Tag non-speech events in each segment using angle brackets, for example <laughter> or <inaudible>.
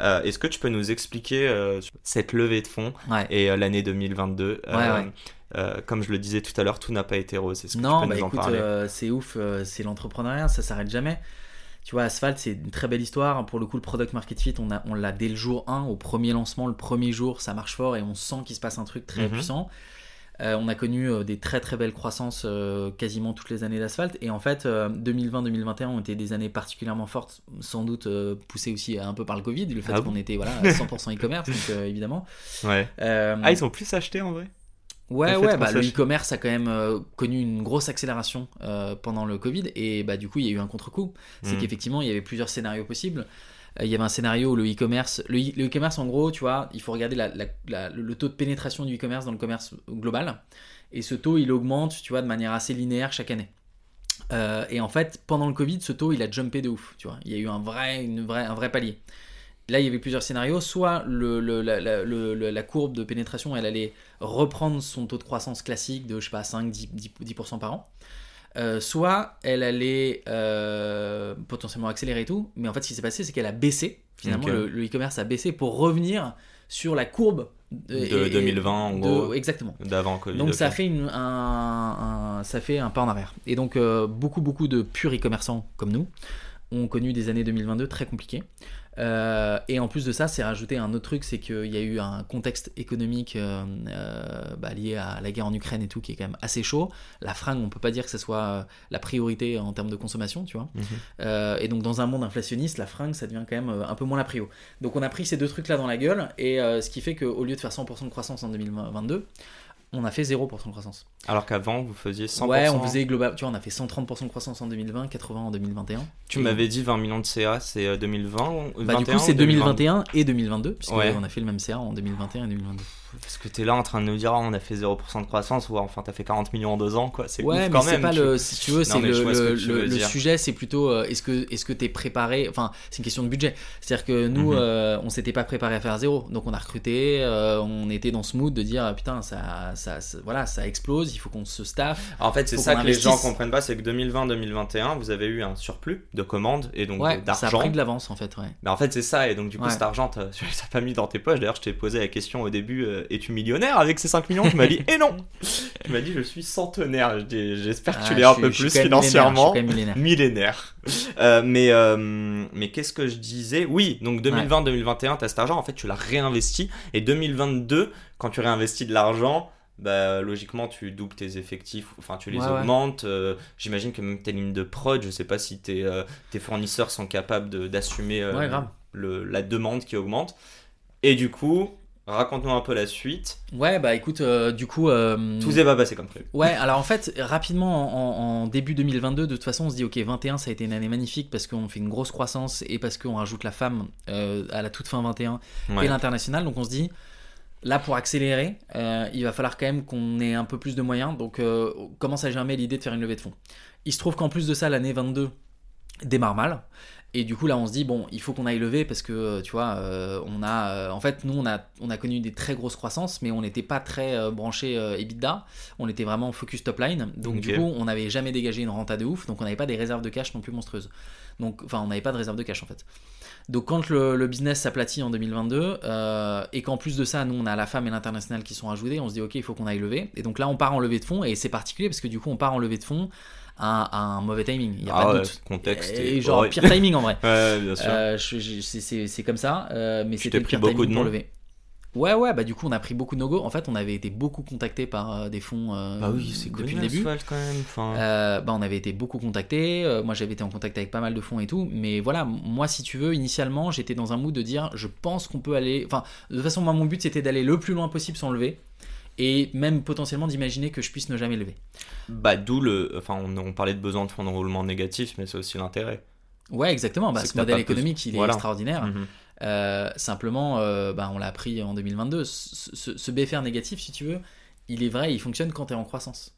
Euh, Est-ce que tu peux nous expliquer euh, cette levée de fonds Ouais. et euh, l'année 2022 Ouais, ouais. euh, Comme je le disais tout à l'heure, tout n'a pas été rose. Est-ce que Non, tu peux bah nous en écoute, parler? euh, c'est ouf, euh, c'est l'entrepreneuriat, ça s'arrête jamais. Tu vois, Asphalt, c'est une très belle histoire. Pour le coup, le product market fit, on a- on l'a dès le jour 1, au premier lancement, le premier jour, ça marche fort et on sent qu'il se passe un truc très Mhm. puissant. Euh, on a connu euh, des très très belles croissances euh, quasiment toutes les années d'Asphalt. Et en fait, euh, 2020-2021 ont été des années particulièrement fortes, sans doute poussées aussi un peu par le Covid, le fait Ah qu'on était voilà, <laughs> à 100% e-commerce, donc évidemment. Ouais. Ah, ils ont plus acheté en vrai? Ouais, ouais, bah, le e-commerce a quand même euh, connu une grosse accélération euh, pendant le Covid et bah, du coup il y a eu un contre-coup. C'est Mm. qu'effectivement il y avait plusieurs scénarios possibles. Euh, il y avait un scénario où le e-commerce, le e-commerce en gros, tu vois, il faut regarder le taux de pénétration du e-commerce dans le commerce global et ce taux il augmente, tu vois, de manière assez linéaire chaque année. Euh, et en fait, pendant le Covid, ce taux il a jumpé de ouf, tu vois. Il y a eu un vrai, une vraie, un vrai palier. Là, il y avait plusieurs scénarios. Soit la, la- courbe de pénétration, elle allait reprendre son taux de croissance classique de, je sais pas, 5, 10, 10 10% par an. Euh, soit elle allait euh, potentiellement accélérer et tout. Mais en fait, ce qui s'est passé, c'est qu'elle a baissé. Finalement, le, e-commerce a baissé pour revenir sur la courbe De et- et- 2020, en gros. Exactement. d'avant Covid. Donc ça fait une- un, un- ça fait un pas en arrière. Et donc euh, beaucoup beaucoup de purs e-commerçants comme nous ont connu des années 2022 très compliquées. Euh, et en plus de ça, c'est rajouté un autre truc, c'est qu'il y a eu un contexte économique euh, euh, bah, lié à la guerre en Ukraine et tout qui est quand même assez chaud. La fringue, on peut pas dire que ce soit la priorité en termes de consommation, tu vois. Mhm. Euh, et donc dans un monde inflationniste, la fringue, ça devient quand même un peu moins la prio. Donc on a pris ces deux trucs-là dans la gueule, et ce qui fait qu'au lieu de faire 100% de croissance en 2022, on a fait 0% de croissance. Alors qu'avant, vous faisiez 100%. Ouais, on faisait global. Tu vois, on a fait 130% de croissance en 2020, 80 en 2021. Tu Et- m'avais dit 20 millions de CA, c'est euh, 2020 ou Bah, du 21 coup, c'est ou 2020? 2021 et 2022, puisqu'on Ouais. a fait le même CA en 2021 et 2022. Parce que t'es là en train de nous dire, ah, on a fait 0% de croissance, ou enfin t'as fait 40 millions en deux ans, quoi. C'est Ouais, ouf mais quand c'est même. pas tu- le. Si tu veux, c'est mais le, le, dire. sujet, c'est plutôt euh, est-ce que est-ce que t'es préparé? Enfin, c'est une question de budget. C'est-à-dire que nous, Mhm. euh, on s'était pas préparé à faire zéro, donc on a recruté. euh, on était dans ce mood de dire putain, ça, ça, ça- voilà, ça explose. Il faut qu'on se staff. En fait, c'est ça que les gens comprennent pas, c'est que 2020-2021, vous avez eu un surplus de commandes et donc Ouais, de- ça a d'argent. pris de l'avance en fait. Ouais. Mais en fait, c'est ça, et donc du coup, cet argent, tu l'as <laughs> pas mis dans tes poches. D'ailleurs, je t'ai posé la question au début es-tu millionnaire avec ces 5 millions? Tu m'as dit, <laughs> et non Tu m'as dit, je suis centenaire. J'espère que tu Ah, l'es un peu plus financièrement. Millénaire. <laughs> Millénaire. Euh, mais euh, mais qu'est-ce que je disais? Oui, donc 2020-2021, t'as cet argent, en fait, tu l'as réinvesti. Et 2022, quand tu réinvestis de l'argent, bah, logiquement, tu doubles tes effectifs, enfin, tu les Ouais, ouais. augmentes. euh, J'imagine que même tes lignes de prod, je sais pas si tes, euh, tes fournisseurs sont capables de- d'assumer euh, Ouais, la demande qui augmente. Et du coup, raconte-nous un peu la suite. Ouais, bah écoute, euh, du coup. euh, Tout s'est pas passé comme prévu. Ouais, alors en fait, rapidement, en, en début 2022, de toute façon, on se dit, ok, 21, ça a été une année magnifique parce qu'on fait une grosse croissance et parce qu'on rajoute la femme euh, à la toute fin 21 Ouais. et l'international. Donc on se dit, là, pour accélérer, il va falloir quand même qu'on ait un peu plus de moyens. Donc on commence à germer l'idée de faire une levée de fonds. Il se trouve qu'en plus de ça, l'année 22 démarre mal. Et du coup, là, on se dit, bon, il faut qu'on aille lever parce que, euh, tu vois, euh, on a. euh, en fait, nous, on a, on a connu des très grosses croissances, mais on n'était pas très euh, branché EBITDA. On était vraiment focus top line. Donc, du coup, on n'avait jamais dégagé une renta de ouf. Donc, on n'avait pas des réserves de cash non plus monstrueuses. Donc, enfin, on n'avait pas de réserve de cash en fait. Donc, quand le, le business s'aplatit en 2022, euh, et qu'en plus de ça, nous, on a la femme et l'international qui sont ajoutés, on se dit, ok, il faut qu'on aille lever. Et donc là, on part en levée de fonds, et c'est particulier parce que du coup, on part en levée de fonds à, à un mauvais timing. Il n'y a Ah pas de doute. contexte. Et et- genre, ouais. pire timing en vrai. <laughs> Ouais, bien sûr. Euh, c'est- comme ça, euh, mais c'était pris pire beaucoup timing de pour noms lever. Ouais, ouais, bah du coup, on a pris beaucoup de no-go. En fait, on avait été beaucoup contacté par euh, des fonds euh, bah oui, c'est depuis le début. Asphalt, quand même. Enfin, Euh, bah, on avait été beaucoup contacté. euh, moi, j'avais été en contact avec pas mal de fonds et tout. Mais voilà, moi, si tu veux, initialement, j'étais dans un mood de dire, je pense qu'on peut aller. Enfin, de toute façon, moi, mon but, c'était d'aller le plus loin possible sans lever. Et même potentiellement d'imaginer que je puisse ne jamais lever. Bah, d'où le. Enfin, on, on parlait de besoin de fonds de roulement négatif, mais c'est aussi l'intérêt. Ouais, exactement. Bah, C'est ce modèle économique, il est Voilà. extraordinaire. Mhm. Euh, simplement, euh, bah, on l'a appris en 2022. Ce, ce- ce BFR négatif, si tu veux, il est vrai, il fonctionne quand tu es en croissance.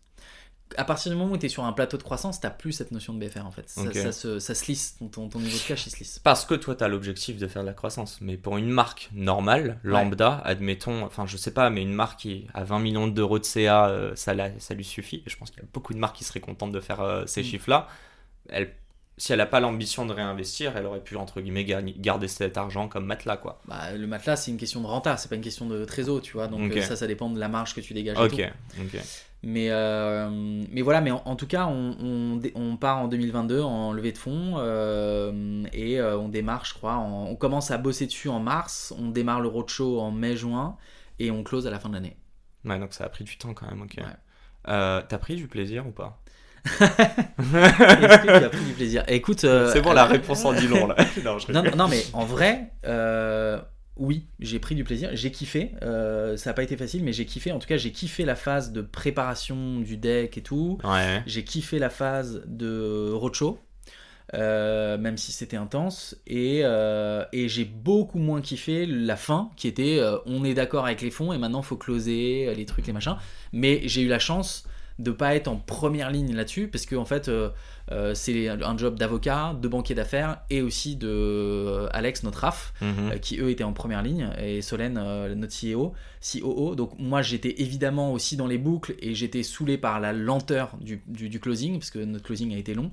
À partir du moment où tu es sur un plateau de croissance, tu plus cette notion de BFR en fait. Ça, se, ça se lisse, ton, ton- niveau de cash il se lisse. Parce que toi, tu as l'objectif de faire de la croissance. Mais pour une marque normale, lambda, admettons, enfin, je sais pas, mais une marque qui a 20 millions d'euros de CA, euh, ça, ça lui suffit. Et je pense qu'il y a beaucoup de marques qui seraient contentes de faire euh, ces Mm. chiffres-là. Elle, si elle n'a pas l'ambition de réinvestir, elle aurait pu, entre guillemets, ga- garder cet argent comme matelas, quoi. Bah, le matelas, c'est une question de renta, c'est pas une question de trésor, tu vois. Donc euh, ça, ça dépend de la marge que tu dégages. et Ok, tout. ok. Mais, euh, mais voilà, mais en, en tout cas, on, on, part en 2022 en levée de fonds euh, et euh, on démarre, je crois, en- on commence à bosser dessus en mars, on démarre le roadshow en mai-juin et on close à la fin de l'année. Ouais, donc ça a pris du temps quand même, ok. Ouais. T'as pris du plaisir ou pas? Est-ce que tu as pris du plaisir Écoute, euh, C'est bon, la euh, réponse en dit long, là. <laughs> non, je Non, mais en vrai, euh, oui, j'ai pris du plaisir, j'ai kiffé. ça n'a pas été facile, mais j'ai kiffé. En tout cas, j'ai kiffé la phase de préparation du deck et tout. Ouais. J'ai kiffé la phase de roadshow, euh, même si c'était intense. Et, euh, et j'ai beaucoup moins kiffé la fin, qui était euh, on est d'accord avec les fonds et maintenant faut closer les trucs, les machins. Mais j'ai eu la chance de pas être en première ligne là-dessus, parce que en fait, euh, euh, c'est un job d'avocat, de banquier d'affaires et aussi de euh, Alex, notre RAF, Mhm. qui eux étaient en première ligne, et Solène, notre CEO, COO. Donc moi j'étais évidemment aussi dans les boucles et j'étais saoulé par la lenteur du, du- du closing, parce que notre closing a été long.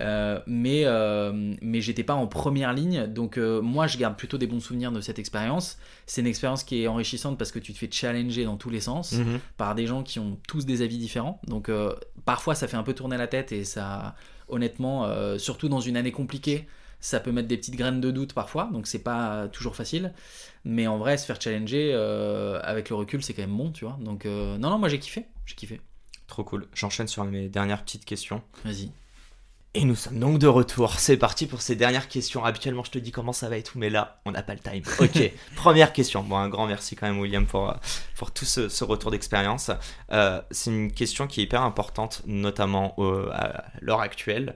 Euh, mais euh, mais j'étais pas en première ligne, donc euh, moi je garde plutôt des bons souvenirs de cette expérience. C'est une expérience qui est enrichissante parce que tu te fais challenger dans tous les sens Mhm. par des gens qui ont tous des avis différents. Donc parfois ça fait un peu tourner la tête et ça, honnêtement, euh, surtout dans une année compliquée, ça peut mettre des petites graines de doute parfois. Donc c'est pas toujours facile. Mais en vrai, se faire challenger euh, avec le recul, c'est quand même bon, tu vois. Donc euh, non, non, moi j'ai kiffé, j'ai kiffé. Trop cool. J'enchaîne sur mes dernières petites questions. Vas-y. Et nous sommes donc de retour. C'est parti pour ces dernières questions. Habituellement, je te dis comment ça va et tout, mais là, on n'a pas le time. <laughs> Ok, première question. Bon, un grand merci quand même, William, pour, euh, pour tout ce, ce retour d'expérience. Euh, c'est une question qui est hyper importante, notamment euh, à l'heure actuelle.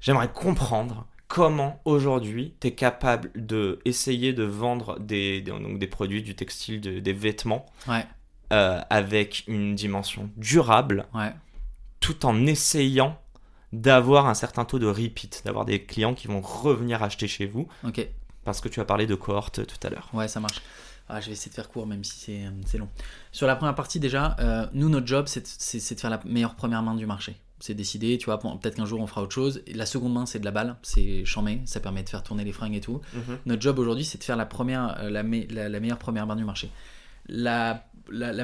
J'aimerais comprendre comment aujourd'hui tu es capable de essayer de vendre des, des- donc des produits, du textile, de- des vêtements Ouais, euh, avec une dimension durable ouais. tout en essayant d'avoir un certain taux de repeat, d'avoir des clients qui vont revenir acheter chez vous, Ok, parce que tu as parlé de cohorte tout à l'heure. ouais, ça marche. Ah, je vais essayer de faire court, même si c'est c'est long. Sur la première partie, déjà, euh, nous, notre job, c'est de- faire la meilleure première main du marché. C'est décidé, tu vois, peut-être qu'un jour on fera autre chose. La seconde main, c'est de la balle, c'est chamé, ça permet de faire tourner les fringues et tout. Notre job aujourd'hui, c'est de faire la, première, euh, la, me- la- la meilleure première main du marché. La,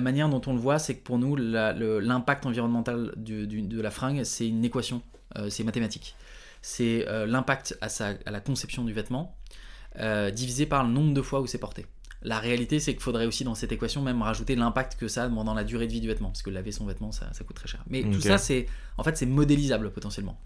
manière dont on le voit, c'est que pour nous, l'impact environnemental du- du- de la fringue, c'est une équation, euh, c'est mathématique. C'est euh, l'impact à, sa- à la conception du vêtement euh, divisé par le nombre de fois où c'est porté. La réalité, c'est qu'il faudrait aussi dans cette équation même rajouter l'impact que ça a pendant la durée de vie du vêtement, parce que laver son vêtement, ça, ça coûte très cher. Mais tout ça, c'est en fait, c'est modélisable potentiellement.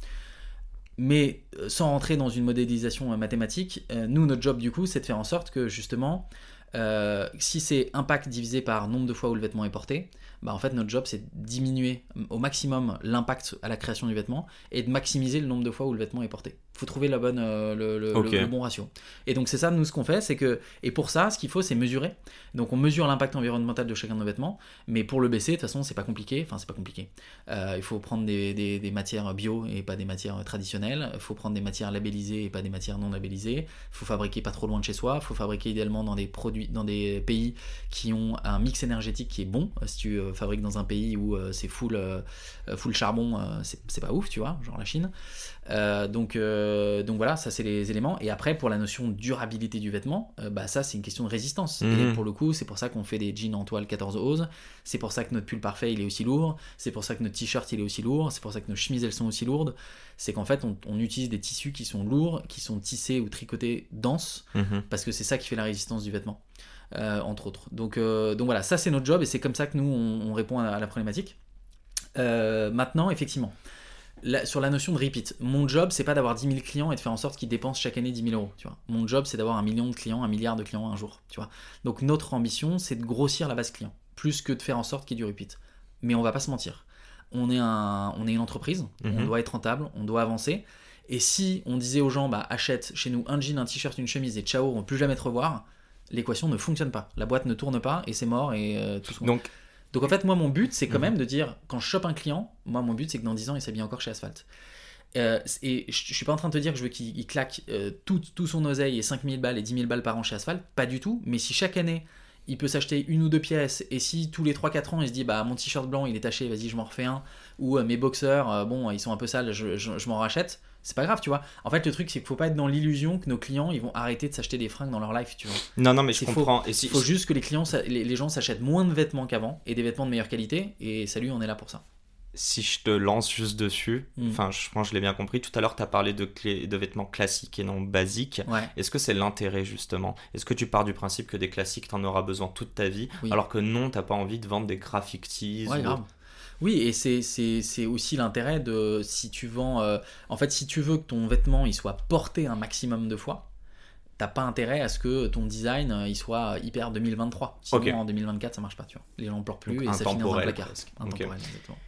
Mais euh, sans rentrer dans une modélisation euh, mathématique, euh, nous, notre job du coup, c'est de faire en sorte que justement, euh, si c'est impact divisé par nombre de fois où le vêtement est porté, bah en fait notre job c'est diminuer au maximum l'impact à la création du vêtement et de maximiser le nombre de fois où le vêtement est porté. Faut trouver la bonne, euh, le, bon ratio. Et donc c'est ça nous ce qu'on fait, c'est que et pour ça ce qu'il faut c'est mesurer. Donc on mesure l'impact environnemental de chacun de nos vêtements, mais pour le baisser de toute façon c'est pas compliqué. Enfin c'est pas compliqué. Euh, il faut prendre des, des- des matières bio et pas des matières traditionnelles. Il faut prendre des matières labellisées et pas des matières non labellisées. Il faut fabriquer pas trop loin de chez soi. Il faut fabriquer idéalement dans des produits, dans des pays qui ont un mix énergétique qui est bon. Si tu euh, fabriques dans un pays où euh, c'est full, full charbon, c'est pas ouf, tu vois, genre la Chine. Euh, donc, euh, donc voilà, ça c'est les éléments. Et après, pour la notion de durabilité du vêtement, euh, bah ça c'est une question de résistance. Mhm. Et pour le coup, c'est pour ça qu'on fait des jeans en toile 14 oses. C'est pour ça que notre pull parfait il est aussi lourd. C'est pour ça que notre t-shirt il est aussi lourd. C'est pour ça que nos chemises elles sont aussi lourdes. C'est qu'en fait, on, on utilise des tissus qui sont lourds, qui sont tissés ou tricotés denses, Mhm. parce que c'est ça qui fait la résistance du vêtement, euh, entre autres. Donc, euh, donc voilà, ça c'est notre job et c'est comme ça que nous on, on répond à, à la problématique. Euh, maintenant, effectivement, la- sur la notion de repeat, mon job c'est pas d'avoir 10 000 clients et de faire en sorte qu'ils dépensent chaque année 10 000 euros. Tu vois. Mon job c'est d'avoir un million de clients, un milliard de clients un jour. Tu vois. Donc notre ambition c'est de grossir la base client, plus que de faire en sorte qu'il y ait du repeat. Mais on va pas se mentir. On est, un, on est une entreprise, on Mhm. doit être rentable, on doit avancer. Et si on disait aux gens, bah achète chez nous un jean, un t-shirt, une chemise et ciao, on ne peut jamais te revoir, l'équation ne fonctionne pas. La boîte ne tourne pas et c'est mort et euh, tout ce Donc, Donc en fait, moi, mon but, c'est quand Mhm. même de dire, quand je chope un client, moi, mon but, c'est que dans 10 ans, il s'habille encore chez Asphalt. Euh, et je, je suis pas en train de te dire que je veux qu'il il claque euh, tout, tout son oseille et 5000 balles et 10 000 balles par an chez Asphalt, pas du tout. Mais si chaque année, il peut s'acheter une ou deux pièces, et si tous les 3-4 ans, il se dit, bah mon t-shirt blanc, il est taché, vas-y, je m'en refais un, ou euh, mes boxers, euh, bon, ils sont un peu sales, je, je- je m'en rachète, c'est pas grave, tu vois. En fait, le truc, c'est qu'il faut pas être dans l'illusion que nos clients, ils vont arrêter de s'acheter des fringues dans leur life, tu vois. non, non, mais je comprends. Si, Il faut juste que les clients, les, les gens s'achètent moins de vêtements qu'avant et des vêtements de meilleure qualité. Et salut, on est là pour ça. si je te lance juste dessus, Mm. enfin, je pense que je l'ai bien compris. Tout à l'heure, tu as parlé de, clés, de vêtements classiques et non basiques. Ouais. Est-ce que c'est l'intérêt justement? Est-ce que tu pars du principe que des classiques, t'en auras besoin toute ta vie, Oui. alors que non, t'as pas envie de vendre des graphic tees Ouais, ou- grave. Oui, et c'est- aussi l'intérêt de si tu vends. euh, en fait, si tu veux que ton vêtement il soit porté un maximum de fois, t'as pas intérêt à ce que ton design euh, il soit hyper 2023. Sinon, Ok. en 2024, ça marche pas, tu vois. Les gens pleurent plus Donc, et ça finit dans un placard. presque. Ok. Intemporel, exactement.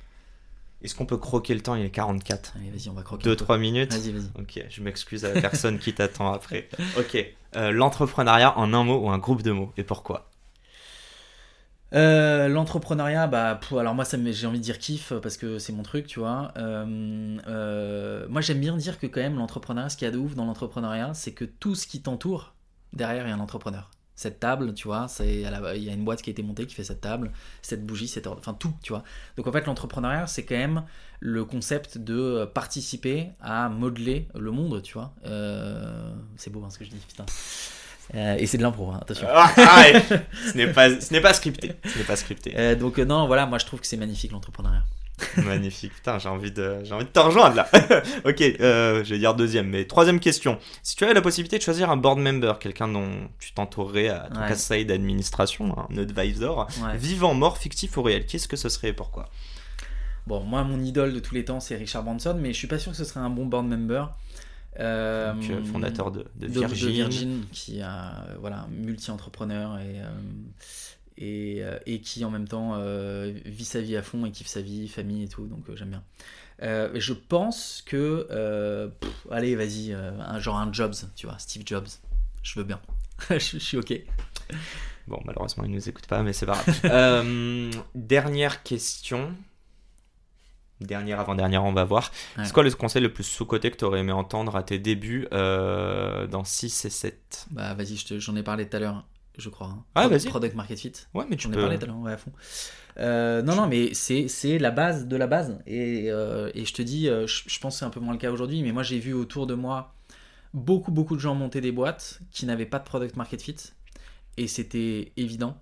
Est-ce qu'on peut croquer le temps? Il est 44. Allez, vas-y, on va croquer. un peu. 2-3 minutes? Vas-y, vas-y. Ok, je m'excuse à la personne qui t'attend après. <laughs> Ok, euh, l'entrepreneuriat en un mot ou un groupe de mots, et pourquoi? Euh, L'entrepreneuriat, bah, alors moi, j'ai envie de dire kiff parce que c'est mon truc, tu vois. Euh, euh, moi, j'aime bien dire que quand même, l'entrepreneuriat, ce qu'il y a de ouf dans l'entrepreneuriat, c'est que tout ce qui t'entoure, derrière, il y a un entrepreneur. Cette table, tu vois, il y a une boîte qui a été montée qui fait cette table, cette bougie, cette, enfin tout, tu vois. Donc en fait, l'entrepreneuriat, c'est quand même le concept de participer à modeler le monde, tu vois. Euh, c'est beau hein, ce que je dis, putain. Euh, et c'est de l'impro, hein, attention. Ah, arrête <laughs> Ce n'est pas, ce n'est pas scripté. Ce n'est pas scripté. Euh, donc euh, non, voilà, moi je trouve que c'est magnifique l'entrepreneuriat. <laughs> Magnifique. Putain, j'ai envie de, j'ai envie de te rejoindre là. <laughs> ok, je vais dire deuxième, mais troisième question. Si tu avais la possibilité de choisir un board member, quelqu'un dont tu t'entourerais à ton Ouais. conseil d'administration, un advisor, Ouais. vivant, mort, fictif ou réel, qu'est-ce que ce serait et pourquoi? Bon, moi, mon idole de tous les temps, c'est Richard Branson, mais je suis pas sûr que ce serait un bon board member. Euh, Donc, euh, fondateur de, de Virgin. de Virgin, qui a euh, voilà multi-entrepreneur et euh, et, euh, et qui en même temps euh, vit sa vie à fond et kiffe sa vie, famille et tout, donc euh, j'aime bien. Euh, je pense que euh, pff, allez, vas-y, euh, un genre un Jobs, tu vois, Steve Jobs, je veux bien, <laughs> je, je suis ok. Bon, malheureusement, il nous écoute pas, mais c'est pas grave. <laughs> Euh, dernière question. Dernière avant-dernière, on va voir. Ouais. C'est quoi le conseil le plus sous-côté que tu aurais aimé entendre à tes débuts euh, dans 6 et 7 Bah vas-y, j'en ai parlé tout à l'heure, je crois. hein. Ah, vas-y. Product Market Fit. Ouais, mais tu ai peux. parlé tout à l'heure, ouais, à fond. Euh, non, non, mais c'est la base de la base. Et, euh, et je te dis, je, je pense que c'est un peu moins le cas aujourd'hui, mais moi j'ai vu autour de moi beaucoup, beaucoup de gens monter des boîtes qui n'avaient pas de product market fit. Et c'était évident.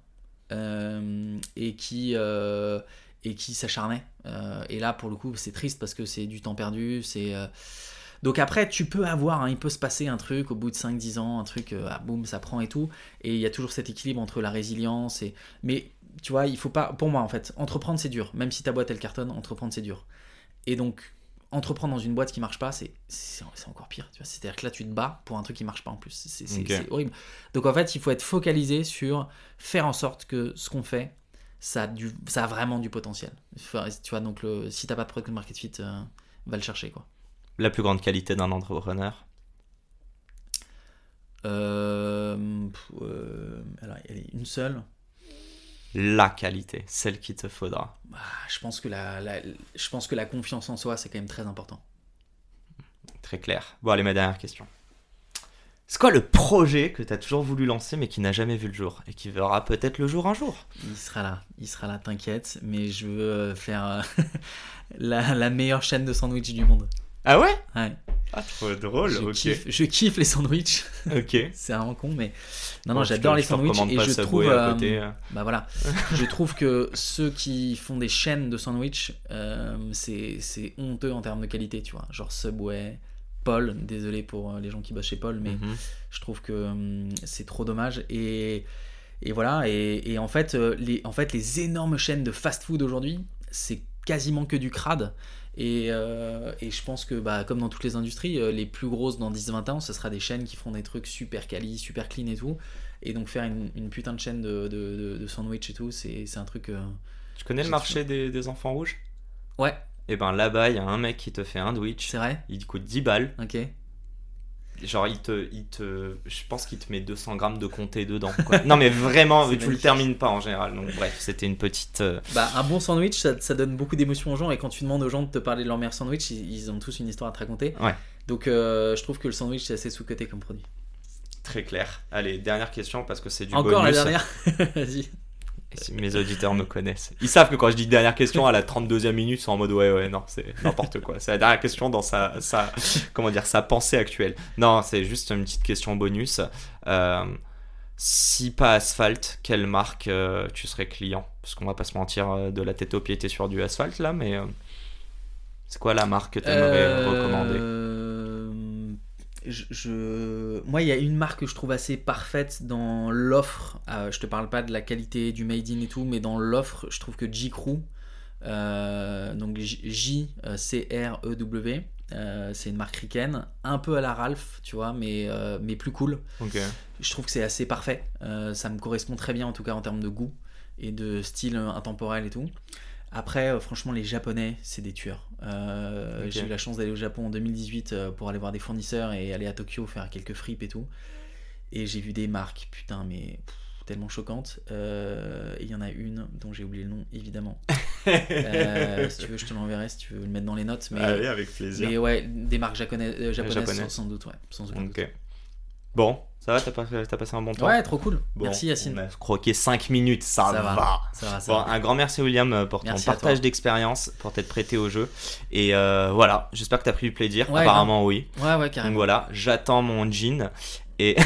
Et qui, et qui s'acharnaient. Euh, et là, pour le coup, c'est triste parce que c'est du temps perdu. c'est euh, Donc après, tu peux avoir, hein, il peut se passer un truc au bout de 5-10 ans, un truc, euh, ah, boum, ça prend et tout. Et il y a toujours cet équilibre entre la résilience et... Mais tu vois, il faut pas... Pour moi, en fait, entreprendre, c'est dur. Même si ta boîte, elle cartonne, entreprendre, c'est dur. Et donc, entreprendre dans une boîte qui marche pas, c'est encore pire. C'est-à-dire que là, tu te bats pour un truc qui marche pas en plus. C'est horrible. Donc en fait, il faut être focalisé sur faire en sorte que ce qu'on fait, ça a, du, ça a vraiment du potentiel. Enfin, Tu vois, donc le, si t'as pas de product market fit, euh, va le chercher, quoi. La plus grande qualité d'un entrepreneur Euh, euh, alors, une seule. La qualité, celle qu'il te faudra. Bah, je, pense que la, la- je pense que la confiance en soi, c'est quand même très important. Très clair. Bon, allez, ma dernière question. C'est quoi le projet que tu as toujours voulu lancer mais qui n'a jamais vu le jour et qui verra peut-être le jour un jour? Il sera là, il sera là, t'inquiète. Mais je veux euh, faire euh, <laughs> la, la meilleure chaîne de sandwich du monde. Ah ouais? Ouais. Ah, trop drôle, je, ok. kiffe, je kiffe les sandwichs. <laughs> Ok. c'est un con, mais non, non, Bon, j'adore les sandwichs et je trouve. euh, côté, euh. Bah voilà, <laughs> je trouve que ceux qui font des chaînes de sandwich, euh, c'est c'est honteux en termes de qualité, tu vois. Genre Subway, Paul, désolé pour euh, les gens qui bossent chez Paul, mais Mhm. je trouve que hum, c'est trop dommage. Et, et voilà, et, et en, fait, euh, les, en fait, les énormes chaînes de fast-food aujourd'hui, c'est quasiment que du crade. Et, euh, et je pense que, bah, comme dans toutes les industries, les plus grosses dans 10-20 ans, ce sera des chaînes qui font des trucs super quali, super clean et tout. Et donc faire une, une putain de chaîne de, de, de, de sandwich et tout, c'est un truc... euh, Tu connais le marché des, des enfants rouges? Ouais, et ben là-bas, il y a un mec qui te fait un sandwich. C'est vrai Il coûte 10 balles. Ok. Genre, il te, il te, je pense qu'il te met 200 grammes de comté dedans. quoi. non, mais vraiment, <laughs> tu le magnifique. termines pas en général. Donc, bref, c'était une petite. euh, Bah, un bon sandwich, ça, ça donne beaucoup d'émotions aux gens. Et quand tu demandes aux gens de te parler de leur meilleur sandwich, ils, ils ont tous une histoire à te raconter. Ouais. Donc, euh, je trouve que le sandwich, c'est assez sous-coté comme produit. très clair. Allez, dernière question parce que c'est du Encore la bonus. dernière <laughs> Vas-y. Si Mes auditeurs me connaissent. Ils savent que quand je dis dernière question à la 32e minute, ils sont en mode ouais, ouais, non, c'est n'importe quoi. C'est la dernière question dans sa, sa, comment dire, sa pensée actuelle. Non, c'est juste une petite question bonus. Euh, si pas Asphalt, quelle marque euh, tu serais client? Parce qu'on va pas se mentir, euh, de la tête aux pieds, t'es sur du Asphalt là, mais euh, c'est quoi la marque que t'aimerais Euh, recommander? Je, je- Moi, il y a une marque que je trouve assez parfaite dans l'offre. Euh, je te parle pas de la qualité du made in et tout, mais dans l'offre, je trouve que J-Crew, euh, donc J-C-R-E-W, euh, c'est une marque ricaine, un peu à la Ralph, tu vois, mais, euh, mais plus cool. Je trouve que c'est assez parfait. Euh, ça me correspond très bien, en tout cas en termes de goût et de style euh, intemporel et tout. Après, euh, franchement, les Japonais, c'est des tueurs. Euh. J'ai eu la chance d'aller au Japon en 2018 euh, pour aller voir des fournisseurs et aller à Tokyo faire quelques fripes et tout. Et j'ai vu des marques, putain, mais pff, tellement choquantes. Euh, Il y en a une dont j'ai oublié le nom, évidemment. <laughs> Euh, si tu veux, je te l'enverrai si tu veux le mettre dans les notes. Mais, Allez, avec plaisir. mais ouais, des marques japonaises. Sans, sans doute, ouais. Sans aucun doute. Bon, ça va, t'as pas- t'as passé un bon temps Ouais, trop cool. Bon, Merci Yacine. On a croqué 5 minutes, ça, Ça va. va. Ça va, ça Bon, va. un grand merci William euh, pour ton Merci partage d'expérience, pour t'être prêté au jeu. Et euh, voilà, j'espère que t'as pris du plaisir. Ouais, Apparemment oui. Ouais, ouais, Donc carrément. voilà, j'attends mon jean. Et <laughs>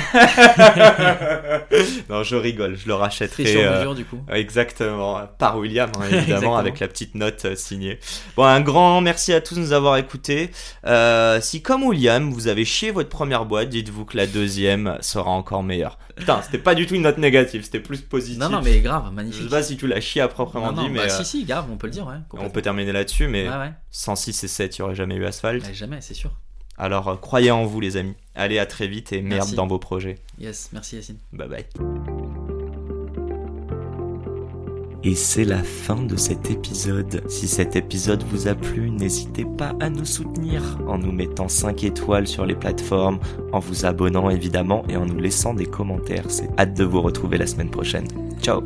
non, je rigole, je le Fait rachèterai. sur euh, mesure, du coup. Exactement, par William, hein, évidemment, avec la petite note euh, signée. Bon, un grand merci à tous de nous avoir écoutés. Euh, si, comme William, vous avez chié votre première boîte, dites-vous que la deuxième sera encore meilleure. Putain, c'était pas du tout une note négative, c'était plus positif. Non, non, mais grave, Je sais magnifique. pas si tu l'as chié à proprement Non, non, dit, mais bah, euh, si, si, grave, on peut le dire, ouais. on peut terminer là-dessus. Mais Ouais, ouais. sans 6 et 7, il n'y aurait jamais eu Asphalt. Bah, jamais, c'est sûr. Alors, euh, croyez en vous, les amis. Allez, à très vite et merde Merci. dans vos projets. Yes, merci Yacine. Bye bye. Et c'est la fin de cet épisode. Si cet épisode vous a plu, n'hésitez pas à nous soutenir en nous mettant 5 étoiles sur les plateformes, en vous abonnant évidemment et en nous laissant des commentaires. C'est hâte de vous retrouver la semaine prochaine. Ciao